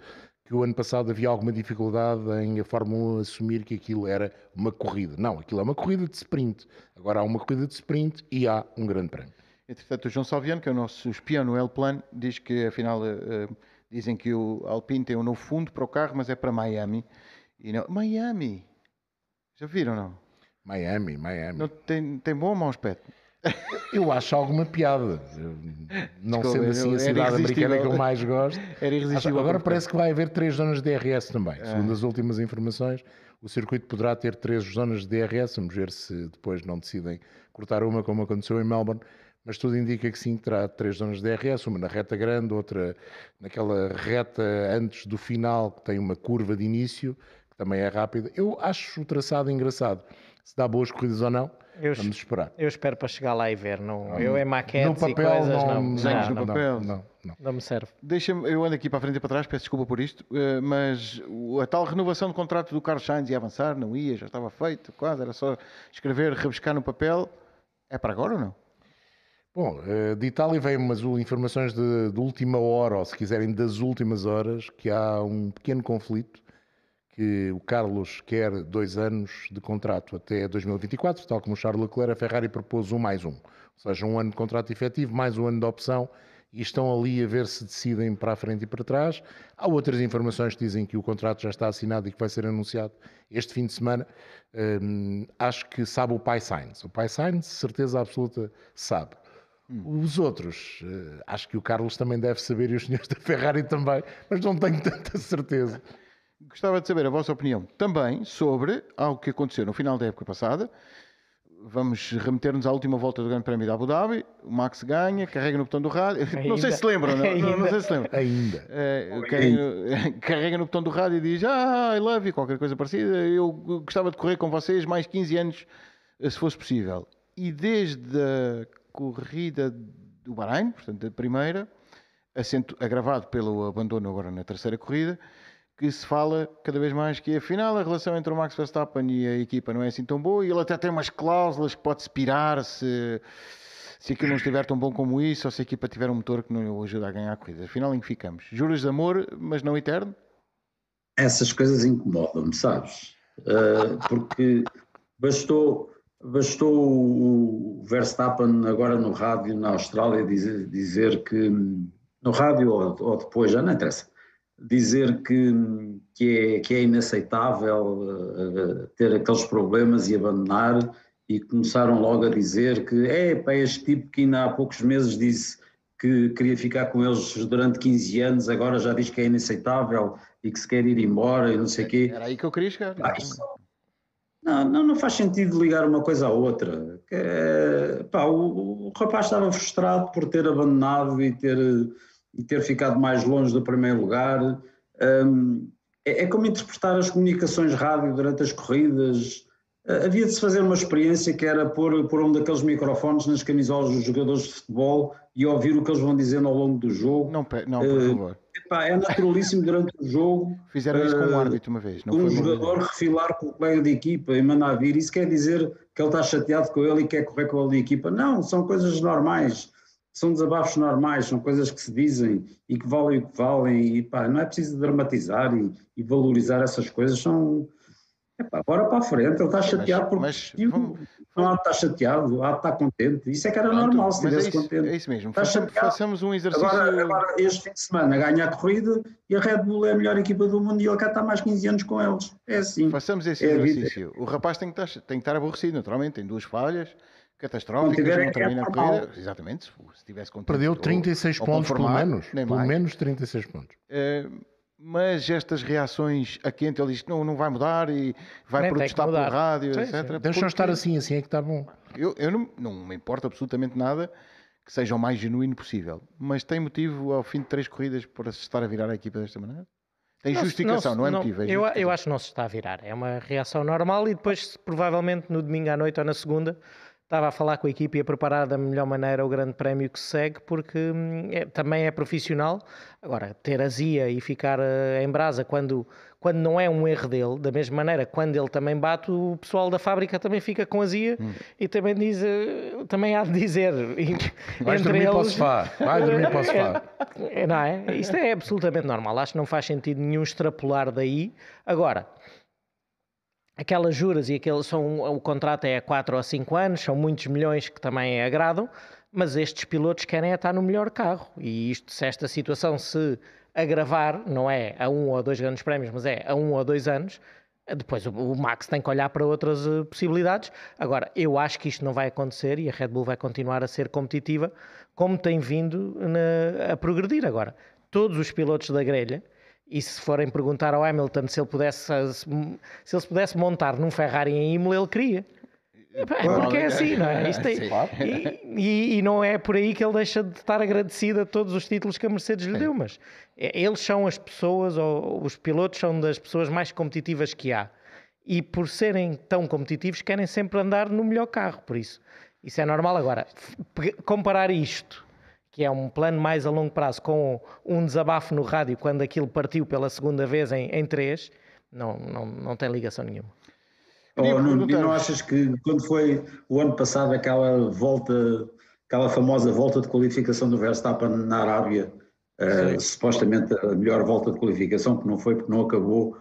que o ano passado havia alguma dificuldade em a Fórmula 1 assumir que aquilo era uma corrida. Não, aquilo é uma corrida de sprint. Agora há uma corrida de sprint e há um grande prémio. Entretanto, o João Salviano, que é o nosso espião no L-Plan, diz que afinal uh, dizem que o Alpine tem um novo fundo para o carro, mas é para Miami. E não... Miami! Já viram, não? Miami, Miami. Não, tem, tem bom ou mau aspecto? Eu acho alguma piada. Não Desculpa, sendo assim a cidade americana que eu mais gosto. Era irresistível. Agora parece que vai haver três zonas de DRS também. É. Segundo as últimas informações, o circuito poderá ter três zonas de DRS. Vamos ver se depois não decidem cortar uma, como aconteceu em Melbourne. Mas tudo indica que sim, terá três zonas de DRS, uma na reta grande, outra naquela reta antes do final, que tem uma curva de início, que também é rápida. Eu acho o traçado engraçado. Se dá boas corridas ou não, eu, Vamos esperar. Eu espero para chegar lá e ver. Não, eu em maquetes no papel, e coisas não. Não, não, no papel. Não, não, não. me serve. Deixa-me, eu ando aqui para a frente e para trás, peço desculpa por isto, eh, mas a tal renovação do contrato do Carlos Sainz ia avançar, não ia, já estava feito, quase, era só escrever, rebuscar no papel. É para agora ou não? Bom, eh, de Itália vem umas informações de, de última hora, ou se quiserem das últimas horas, que há um pequeno conflito que o Carlos quer dois anos de contrato até 2024, tal como o Charles Leclerc, a Ferrari propôs um mais um. Ou seja, um ano de contrato efetivo, mais um ano de opção, e estão ali a ver se decidem para a frente e para trás. Há outras informações que dizem que o contrato já está assinado e que vai ser anunciado este fim de semana. Hum, acho que sabe o Pai Sainz. O Pai Sainz, certeza absoluta, sabe. Os outros, uh, acho que o Carlos também deve saber e os senhores da Ferrari também, mas não tenho tanta certeza. Gostava de saber a vossa opinião também sobre algo que aconteceu no final da época passada. Vamos remeter-nos à última volta do Grande Prémio de Abu Dhabi. O Max ganha, carrega no botão do rádio. Ainda. Não sei se lembram, não, não, não sei se lembram. Ainda. É, carrega, carrega, no botão do rádio e diz: Ah, I love you, qualquer coisa parecida. Eu gostava de correr com vocês mais 15 anos, se fosse possível. E desde a corrida do Bahrein, portanto, a primeira, agravado pelo abandono agora na terceira corrida, que se fala cada vez mais que afinal a relação entre o Max Verstappen e a equipa não é assim tão boa e ele até tem umas cláusulas que pode-se pirar se, se aquilo não estiver tão bom como isso ou se a equipa tiver um motor que não o ajuda a ganhar a corrida. Afinal, em que ficamos? Juros de amor, mas não eterno? Essas coisas incomodam-me, sabes? Uh, porque bastou, bastou o Verstappen agora no rádio na Austrália dizer, dizer que no rádio ou, ou depois, já não interessa dizer que, que, é, que é inaceitável uh, ter aqueles problemas e abandonar, e começaram logo a dizer que é para este tipo que ainda há poucos meses disse que queria ficar com eles durante 15 anos, agora já diz que é inaceitável e que se quer ir embora e não sei o quê. Era aí que eu queria chegar. Ah, não, não, não, faz sentido ligar uma coisa à outra. É, pá, o, o rapaz estava frustrado por ter abandonado e ter e ter ficado mais longe do primeiro lugar. Um, é, é, como interpretar as comunicações rádio durante as corridas. Uh, havia de se fazer uma experiência que era pôr, pôr um daqueles microfones nas camisolas dos jogadores de futebol e ouvir o que eles vão dizendo ao longo do jogo. Não, não por uh, favor. Epá, é naturalíssimo durante o jogo. Fizeram isso com um árbitro uma vez. Não um jogador refilar com o colega de equipa e mandar vir. Isso quer dizer que ele está chateado com ele e quer correr com ele de equipa. Não, são coisas normais são desabafos normais, são coisas que se dizem e que valem o que valem, e pá, não é preciso dramatizar e, e valorizar essas coisas, são, Epá, bora para a frente, ele está chateado porque mas vamos- não há de estar chateado, há de estar contente. Isso é que era Pronto, normal se é estivesse isso, contente. é isso mesmo. Está Façamos, chateado. façamos um exercício. Agora, agora, este fim de semana, ganha a corrida e a Red Bull é a melhor equipa do mundo e ele cá está mais 15 anos com eles. É assim. Façamos esse É exercício. O rapaz tem que, estar, tem que estar aborrecido, naturalmente. Tem duas falhas Não catastróficas, tiver não é termina a corrida. Exatamente. Se, se tivesse Perdeu ou- 36 ou pontos, pelo conformado, menos. nem Pelo mais. menos 36 pontos. Eh, mas estas reações a quente, ele diz que não, não vai mudar e vai Nem protestar pelo rádio, Sim, etc. sim. Deixa porque estar assim, assim é que está bom. Eu, eu não, não me importa absolutamente nada que seja o mais genuíno possível. Mas tem motivo, ao fim de três corridas, para se estar a virar a equipa desta maneira? Tem se- justificação, não, se- é motivo. É eu, eu acho que não se está a virar. É uma reação normal e depois, provavelmente, no domingo à noite ou na segunda, estava a falar com a equipe e a preparar da melhor maneira o grande prémio que se segue, porque hum, é- também é profissional. Agora, ter azia e ficar eh, em brasa quando, quando não é um erro dele, da mesma maneira, quando ele também bate, o pessoal da fábrica também fica com azia Hum. e também diz, eh, também há de dizer. Vais entre dormir para o eles- sofá. Vai dormir para o sofá. é, não é? Isto é absolutamente normal. Acho que não faz sentido nenhum extrapolar daí. Agora, aquelas juras e aqueles são o contrato é a 4 ou 5 anos, são muitos milhões que também agradam, mas estes pilotos querem é estar no melhor carro. E isto, se esta situação se agravar, não é a um ou dois grandes prémios, mas é a um ou dois anos, depois o, o Max tem que olhar para outras eh, possibilidades. Agora, eu acho que isto não vai acontecer e a Red Bull vai continuar a ser competitiva, como tem vindo na- a progredir. Agora, todos os pilotos da grelha, e se forem perguntar ao Hamilton se ele pudesse, se ele se pudesse montar num Ferrari em Imola, ele queria. Epá, É porque é assim, não é? Isto é- e, e- e não é por aí que ele deixa de estar agradecido a todos os títulos que a Mercedes lhe deu, mas é- eles são as pessoas, ou os pilotos são das pessoas mais competitivas que há. E por serem tão competitivos, querem sempre andar no melhor carro, por isso. Isso é normal. Agora, comparar isto, que é um plano mais a longo prazo, com um desabafo no rádio quando aquilo partiu pela segunda vez em, em três, não, não, não tem ligação nenhuma. Oh, Nuno, e não achas que quando foi o ano passado aquela volta, aquela famosa volta de qualificação do Verstappen na Arábia, eh, supostamente a melhor volta de qualificação, que não foi porque não acabou,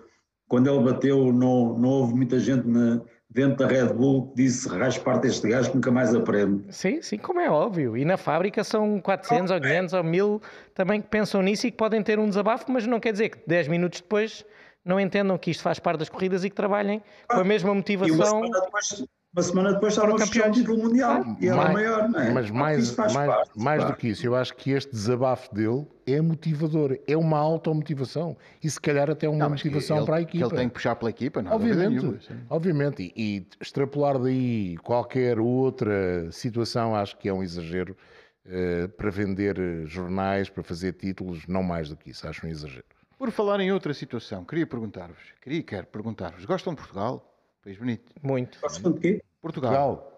quando ele bateu não, não houve muita gente na, dentro da Red Bull que disse raspa-te este gajo que nunca mais aprende. Sim, sim, como é óbvio. E na fábrica são 400 ou 500 ou 1000 também que pensam nisso e que podem ter um desabafo, mas não quer dizer que 10 minutos depois não entendam que isto faz parte das corridas e que trabalhem com a mesma E uma motivação. semana depois, uma semana depois estavam a Foram festejar o campeões. título mundial e era o Mais- maior, não é? Mas mais, mais, parte, mais pá. do que isso, eu acho que este desabafo dele é motivador, é uma automotivação e se calhar até uma Não, motivação ele- para a que equipa. ele tem que puxar pela equipa, não Obviamente, nenhuma, obviamente. E, e extrapolar daí qualquer outra situação, acho que é um exagero eh, para vender jornais, para fazer títulos, não mais do que isso, acho um exagero. Por falar em outra situação, queria perguntar-vos, queria quero perguntar-vos, gostam de Portugal? País bonito. Muito. Gostam de quê? Portugal. Portugal,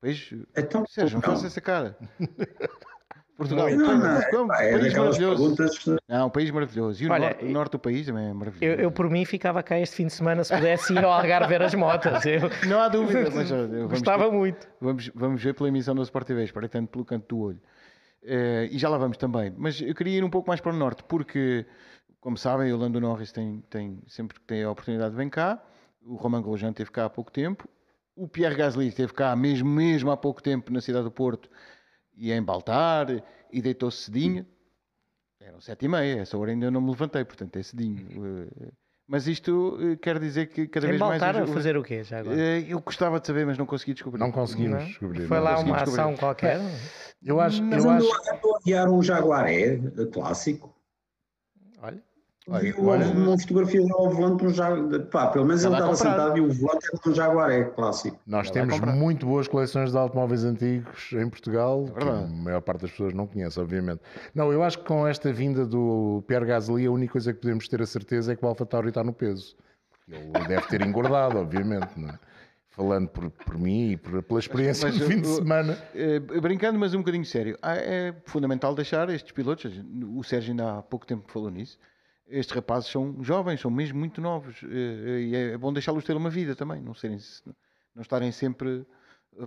País... Então, Sérgio, não Portugal. faça essa cara. Portugal, Não, não, pá, um é país maravilhoso. perguntas Não, um país maravilhoso. E o, Olha, norte, o norte do país também é maravilhoso. Eu, eu, por mim, ficava cá este fim de semana se pudesse ir ao Algarve ver as motas. Eu Não há dúvida, mas vamos, gostava muito. vamos, vamos ver pela emissão do Sport TV, espreitando pelo canto do olho. Eh, e já lá vamos também. Mas eu queria ir um pouco mais para o norte, porque, como sabem, o Lando Norris tem, tem, sempre que tem a oportunidade vem cá. O Romain Grosjean esteve cá há pouco tempo. O Pierre Gasly esteve cá mesmo, mesmo há pouco tempo na cidade do Porto e em Baltar e deitou-se cedinho. Eram sete e meia, essa hora ainda eu não me levantei, portanto é cedinho. Eh, Mas isto eh, quer dizer que cada Em vez mais... Baltar a fazer o quê já agora? Eh, Eu gostava de saber, mas não consegui descobrir. não conseguimos Não? descobrir. Foi não lá uma descobrir. ação qualquer? Eu acho, Mas eu andou, acho andou a guiar um Jaguaré clássico. Olha. Olha, Vi olha- uma fotografia ao volante de um Jaguaré. Pá, pelo menos ele Estava sentado e o volante era de um Jaguaré clássico. Nós Já temos muito boas coleções de automóveis antigos em Portugal, que a maior parte das pessoas não conhece, obviamente. Não, eu acho que com esta vinda do Pierre Gasly, a única coisa que podemos ter a certeza é que o Alfa Tauri está no peso. Ele deve ter engordado, obviamente, não é? Falando por, por mim e por- pela experiência mas do fim de semana. Eh, brincando, mas um bocadinho sério, Ah, é fundamental deixar estes pilotos, o Sérgio ainda há pouco tempo falou nisso, estes rapazes são jovens, são mesmo muito novos, eh, e é bom deixá-los ter uma vida também, não, serem, não estarem sempre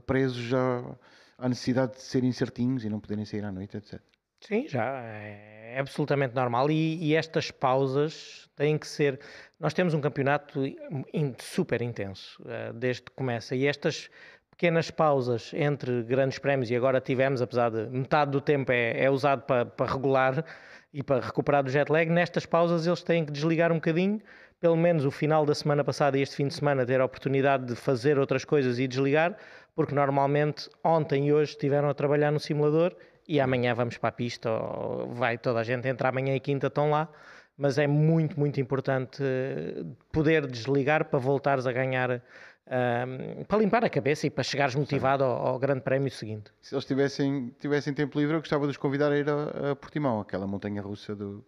presos à, à necessidade de serem certinhos e não poderem sair à noite, etc. Sim, já é absolutamente normal e, e, estas pausas têm que ser. Nós temos um campeonato super intenso desde que começa e estas pequenas pausas entre grandes prémios e agora tivemos, apesar de metade do tempo é, é usado para, para regular e para recuperar do jet lag, nestas pausas eles têm que desligar um bocadinho, pelo menos o final da semana passada e este fim de semana ter a oportunidade de fazer outras coisas e desligar, porque normalmente ontem e hoje estiveram a trabalhar no simulador e amanhã vamos para a pista, vai toda a gente entrar amanhã e quinta estão lá, mas é muito, muito importante eh, poder desligar para voltares a ganhar um, para limpar a cabeça e para chegares motivado ao, ao, grande prémio seguinte. Se eles tivessem, tivessem tempo livre, eu gostava de os convidar a ir a, a Portimão, aquela montanha russa do,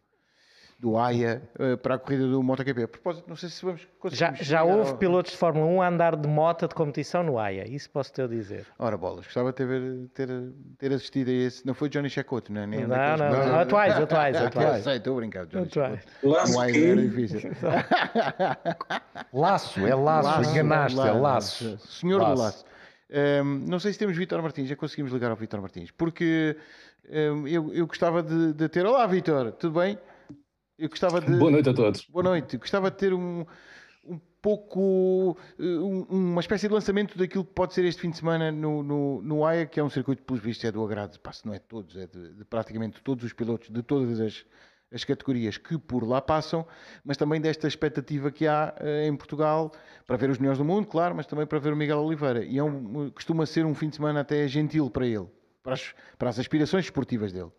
do AIA uh, para a corrida do MotoGP. A propósito, não sei se vamos Já, já houve ao... pilotos de Fórmula 1 a andar de moto de competição no AIA, isso posso te dizer. Ora, bolas, gostava de ter, ter, ter assistido a esse. Não foi Johnny Chacotto, não é? Nem não, não, não, não, atuais, atuais, atuais. Sei, estou a brincar, Johnny atuais. Laço AIA era difícil. laço, é laço, laço enganaste, é laço. Senhor laço. do laço. Um, não sei se temos Vitor Martins, já conseguimos ligar ao Vitor Martins, porque um, eu, eu gostava de, de ter. Olá, Vitor, tudo bem? Eu gostava de. Boa noite a todos. Boa noite. Gostava de ter um, um pouco. Um, uma espécie de lançamento daquilo que pode ser este fim de semana no, no, no AIA, que é um circuito, pelos vistos, é do agrado, pá, se não é de todos, é de, de praticamente todos os pilotos de todas as, as categorias que por lá passam, mas também desta expectativa que há uh, em Portugal para ver os melhores do mundo, claro, mas também para ver o Miguel Oliveira. E é um, costuma ser um fim de semana até gentil para ele, para as, para as aspirações esportivas dele.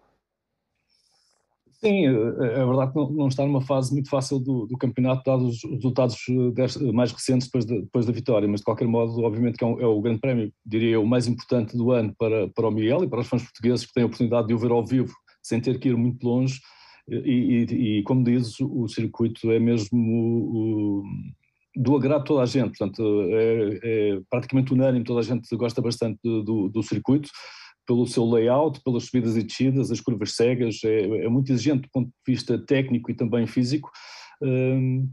Sim, é, verdade que não, está numa fase muito fácil do, do campeonato, dados os resultados eh, mais recentes depois, de, depois da vitória, mas de qualquer modo, obviamente que é, um, é, o grande prémio, diria eu, mais importante do ano para, para o Miguel e para os fãs portugueses que têm a oportunidade de o ver ao vivo, sem ter que ir muito longe, e, e, e como dizes, o circuito é mesmo o, o, do agrado de toda a gente, portanto, é, é praticamente unânime, toda a gente gosta bastante do, do circuito, pelo seu layout, pelas subidas e descidas, as curvas cegas, é, é muito exigente do ponto de vista técnico e também físico. Um,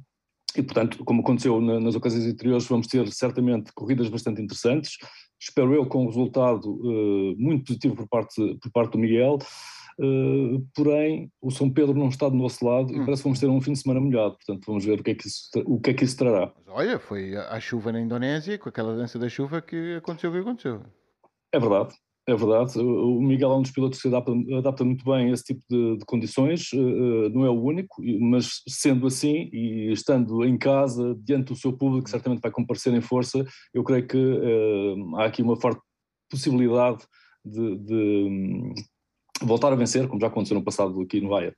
e, portanto, como aconteceu nas ocasiões anteriores, vamos ter certamente corridas bastante interessantes. Espero eu com um resultado uh, muito positivo por parte, por parte do Miguel. Uh, porém, o São Pedro não está do nosso lado hum. e parece que vamos ter um fim de semana molhado. Portanto, vamos ver o que é que isso, o que é que isso trará. Mas olha, foi a chuva na Indonésia, com aquela dança da chuva, que aconteceu o que aconteceu. É verdade, é verdade, o Miguel é um dos pilotos que se adapta, adapta muito bem a esse tipo de, de, condições, eh, não é o único, mas sendo assim e estando em casa, diante do seu público, certamente vai comparecer em força, eu creio que uh, há aqui uma forte possibilidade de, de, hum, voltar a vencer, como já aconteceu no passado aqui no Bahia.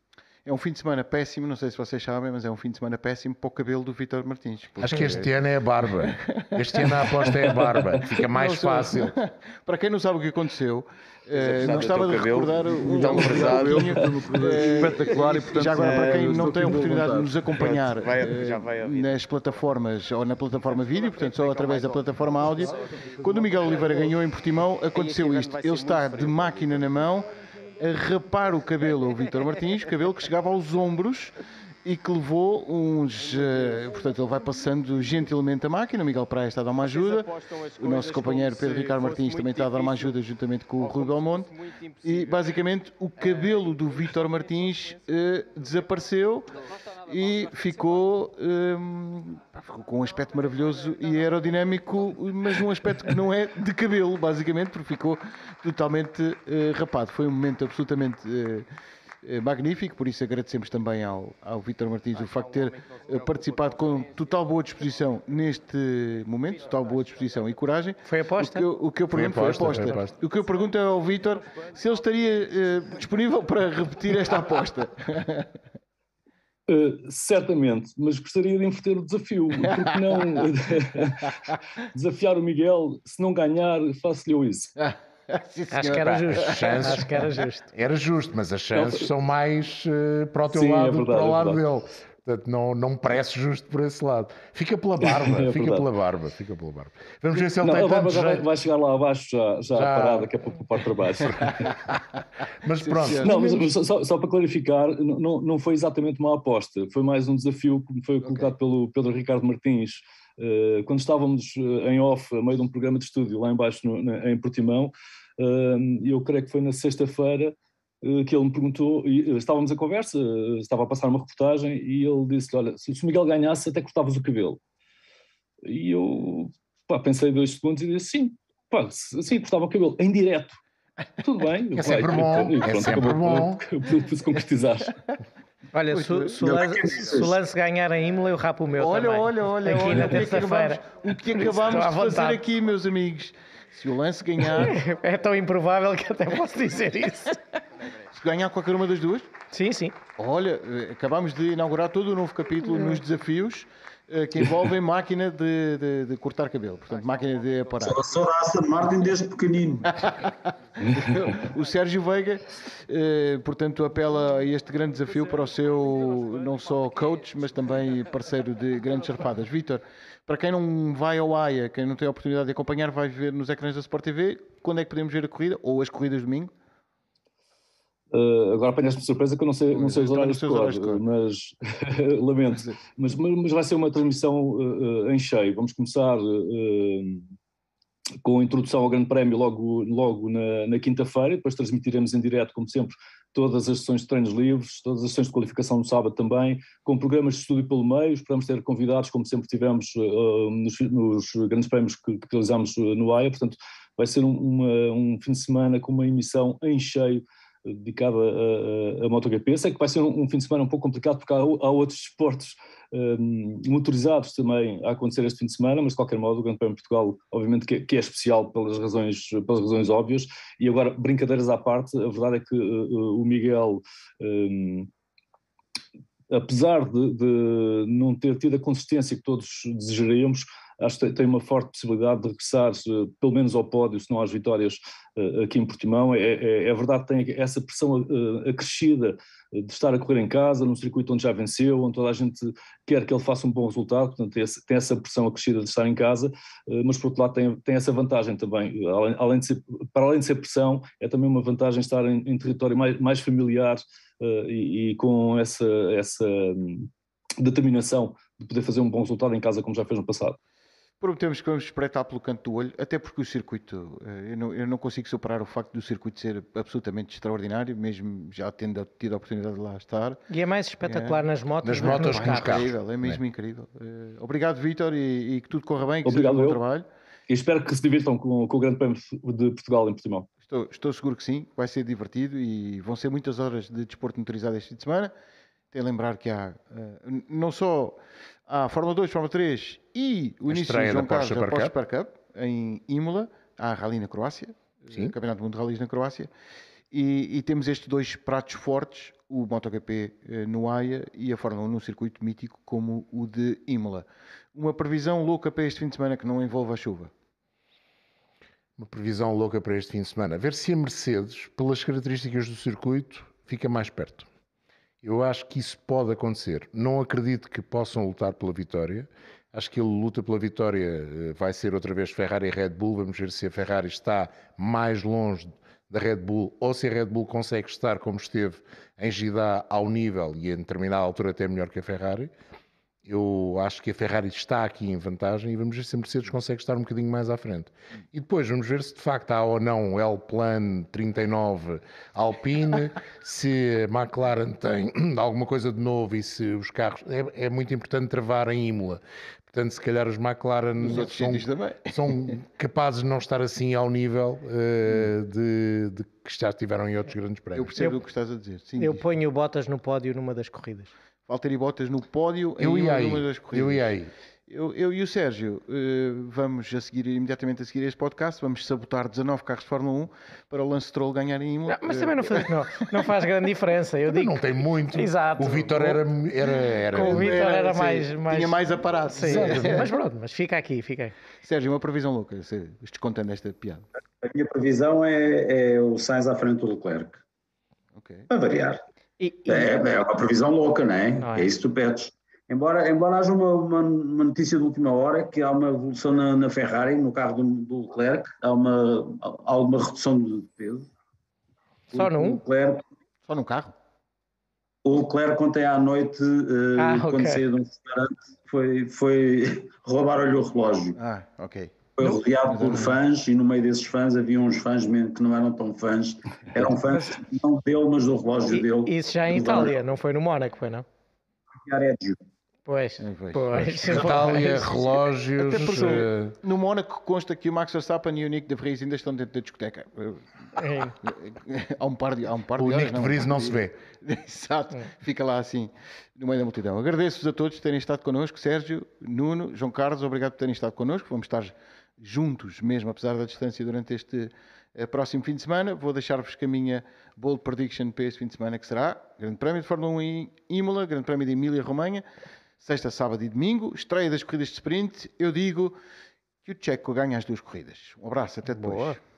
É um fim de semana péssimo, não sei se vocês sabem, mas é um fim de semana péssimo para o cabelo do Vitor Martins. Acho que este ano é a barba. Este ano a aposta é a barba. Fica mais não, fácil. para quem não sabe o que aconteceu, eh, gostava de cabelo, recordar o tão eh, espetacular e portanto já agora para quem não tem a oportunidade de nos acompanhar vai, eh, nas plataformas ou na plataforma vídeo, portanto só através da plataforma áudio, quando o Miguel Oliveira ganhou em Portimão aconteceu isto. Ele está de máquina na mão a rapar o cabelo ao Vítor Martins, cabelo que chegava aos ombros e que levou uns. Uh, portanto, ele vai passando gentilmente a máquina. O Miguel Praia está a dar uma ajuda. O nosso companheiro Pedro Ricardo Martins também está a dar uma ajuda juntamente com o Rui Belmonte. E basicamente o cabelo do Vítor Martins uh, desapareceu e ficou, um, ficou, com um aspecto maravilhoso e aerodinâmico, mas um aspecto que não é de cabelo, basicamente, porque ficou totalmente uh, rapado. Foi um momento absolutamente uh, magnífico, por isso agradecemos também ao, ao Vítor Martins o facto de ter uh, participado com total boa disposição neste momento, total boa disposição e coragem. Foi aposta? O que eu, o que eu pergunto foi aposta. Foi aposta. O que eu pergunto é ao Vítor se ele estaria disponível para repetir esta aposta. Uh, certamente, mas gostaria de inverter o desafio. Porque não desafiar o Miguel, se não ganhar, faço-lhe isso. Acho que era justo. Chances, Acho que era justo. Era justo, mas as chances não, são mais uh, para o teu Sim, lado é do que para o é lado é dele. Portanto, não, não me parece justo por esse lado. Fica pela barba, é fica pela barba, fica pela barba. Vamos ver se ele não, tem tanto jeito. Vai chegar lá abaixo já, já, já... parada, que é para poupar trabalho. mas pronto. Não, mas só, só, para clarificar, não, não foi exatamente uma aposta, foi mais um desafio que foi colocado okay. pelo Pedro Ricardo Martins. Uh, quando estávamos uh, em off, a meio de um programa de estúdio lá embaixo no, na, em Portimão, uh, eu creio que foi na sexta-feira, que ele me perguntou, estávamos a conversa, estava a passar uma reportagem e ele disse olha, se o Miguel ganhasse até cortavas o cabelo. E eu pá, pensei dois segundos e disse sim, pá, sim, cortava o cabelo, em direto. Tudo bem. É sempre vai, bom, e, pronto, é sempre bom. Por se concretizar. Olha, se, o Lance ganhar em Imola, eu rapo o meu olha, também. Olha, olha, aqui olha. na terça-feira. O que acabámos de fazer aqui, meus amigos. Se o Lance ganhar... é tão improvável que até posso dizer isso. Se ganhar qualquer uma das duas? Sim, sim. Olha, eh, acabámos de inaugurar todo um novo capítulo nos desafios que envolvem máquina de, de, de, cortar cabelo, portanto, máquina de aparar. Só, só da Aston Martin desde pequenino. o Sérgio Veiga, eh, portanto, apela a este grande desafio para o seu, não só coach, mas também parceiro de grandes charpadas. Vítor, para quem não vai ao AIA, quem não tem a oportunidade de acompanhar, vai ver nos ecrãs da Sport TV, quando é que podemos ver a corrida, ou as corridas de domingo? Uh, agora apanhaste-me surpresa que eu não sei, não sei os horários de cor, mas lamento. Mas, mas, vai ser uma transmissão uh, em cheio. Vamos começar uh, com a introdução ao Grande Prémio logo, logo na, na quinta-feira, depois transmitiremos em direto, como sempre, todas as sessões de treinos livres, todas as sessões de qualificação no sábado também, com programas de estúdio pelo meio, esperamos ter convidados, como sempre tivemos nos, nos, grandes prémios que, que realizamos no AIA, portanto vai ser um, uma, um fim de semana com uma emissão em cheio dedicada a, a, MotoGP. Sei que vai ser um, um, fim de semana um pouco complicado porque há, há outros esportes um, motorizados também a acontecer este fim de semana, mas de qualquer modo o Grande Prémio de Portugal obviamente que, que, é especial pelas razões, pelas razões óbvias e agora brincadeiras à parte, a verdade é que uh, o Miguel um, apesar de, de, não ter tido a consistência que todos desejaríamos, acho que tem uma forte possibilidade de regressar, pelo menos ao pódio, se não às vitórias eh, aqui em Portimão. É, é, é verdade que tem essa pressão eh, acrescida de estar a correr em casa, num circuito onde já venceu, onde toda a gente quer que ele faça um bom resultado, portanto tem essa pressão acrescida de estar em casa, eh, mas por outro lado tem, tem essa vantagem também, além, além de ser, para além de ser pressão, é também uma vantagem estar em, em território mais, mais familiar e, e, com essa, essa hum, determinação de poder fazer um bom resultado em casa como já fez no passado. Prometemos que vamos espreitar pelo canto do olho, até porque o circuito, eh, eu não, eu não, consigo superar o facto do circuito ser absolutamente extraordinário, mesmo já tendo tido a oportunidade de lá estar. E é mais espetacular é. nas motos, nas motos nos carros. Incrível, é mesmo é. incrível. Uh, obrigado, Vítor, e, e, que tudo corra bem, que obrigado, seja um bom trabalho. E espero que se divirtam com, com o Grande Prémio de Portugal em Portimão. Estou, estou, seguro que sim, vai ser divertido e vão ser muitas horas de desporto motorizado este fim de semana. Tem a lembrar que há uh, não só a Fórmula 2, Fórmula 3 e o a início de João Carlos da Porsche Super Cup em Imola, há a Rally na Croácia, Sim. Campeonato do Mundo de Rallys na Croácia, e, e, temos estes dois pratos fortes, o MotoGP eh, no AIA e a Fórmula 1 num circuito mítico como o de Imola. Uma previsão louca para este fim de semana que não envolva a chuva. Uma previsão louca para este fim de semana. Ver se a Mercedes, pelas características do circuito, fica mais perto. Eu acho que isso pode acontecer. Não acredito que possam lutar pela vitória. Acho que ele luta pela vitória eh, vai ser outra vez Ferrari e Red Bull. Vamos ver se a Ferrari está mais longe da Red Bull ou se a Red Bull consegue estar como esteve em Gidá ao nível e em determinada altura até melhor que a Ferrari. Eu acho que a Ferrari está aqui em vantagem e vamos ver se a Mercedes consegue estar um bocadinho mais à frente. E depois vamos ver se de facto há ou não L-Plan 39 Alpine, se a McLaren tem alguma coisa de novo e se os carros. É, é muito importante travar em Imola. Portanto, se calhar os McLaren são, são, capazes de não estar assim ao nível uh, de, de, que já estiveram em outros grandes prémios. Eu percebo eu, o que estás a dizer. Sim, eu diz. ponho o Bottas no pódio numa das corridas. Valtteri Bottas no pódio eu em uma, aí, das corridas. Eu ia aí. Eu, eu, e o Sérgio uh, vamos a seguir, imediatamente a seguir este podcast, vamos sabotar 19 carros de Fórmula 1 para o Lance Stroll ganhar em Imola. Mas também não faz, não, não faz grande diferença. Eu digo... Não tem muito. Exato. O Vitor era, era, era. o Vitor era, era mais, mais, Tinha mais aparato. Sim, mas pronto, mas fica aqui, fica aí. Sérgio, uma previsão louca, descontando esta piada. A minha previsão é, é o Sainz à frente do Leclerc. Okay. Para variar. E, e... É, é, uma previsão louca, não é? Não é? é isso que tu pedes. Embora, embora haja uma, uma, uma, notícia de última hora que há uma evolução na, na Ferrari, no carro do, do, Leclerc, há uma, há alguma redução de peso. Só num? Leclerc, Só no carro? O Leclerc ontem à noite, uh, ah, quando okay. saiu de um restaurante, foi, foi roubar-lhe o relógio. Ah, ok. Foi rodeado por fãs e no meio desses fãs havia uns fãs mesmo que não eram tão fãs. Eram fãs não dele, mas do relógio dele. Isso já em Itália, não foi no Mónaco, foi não? Viareggio. Pois, É, pois. pois. Itália, pois. relógios. Até porque eh, no Mónaco consta que o Max Verstappen e o Nick de Vries ainda estão dentro da discoteca. É. Há um par de, há um par o de Nick horas, de Vries não se vê. Exato, fica lá assim, no meio da multidão. Agradeço-vos a todos por terem estado connosco, Sérgio, Nuno, João Carlos, obrigado por terem estado connosco. Vamos estar juntos, mesmo apesar da distância, durante este eh, próximo fim de semana. Vou deixar-vos com a minha bold prediction para este fim de semana, que será Grande Prémio de Fórmula 1 em Imola, Grande Prémio de Emília-Romanha, sexta, sábado e domingo, estreia das corridas de sprint. Eu digo que o Checo ganha as duas corridas. Um abraço, até depois. Boa.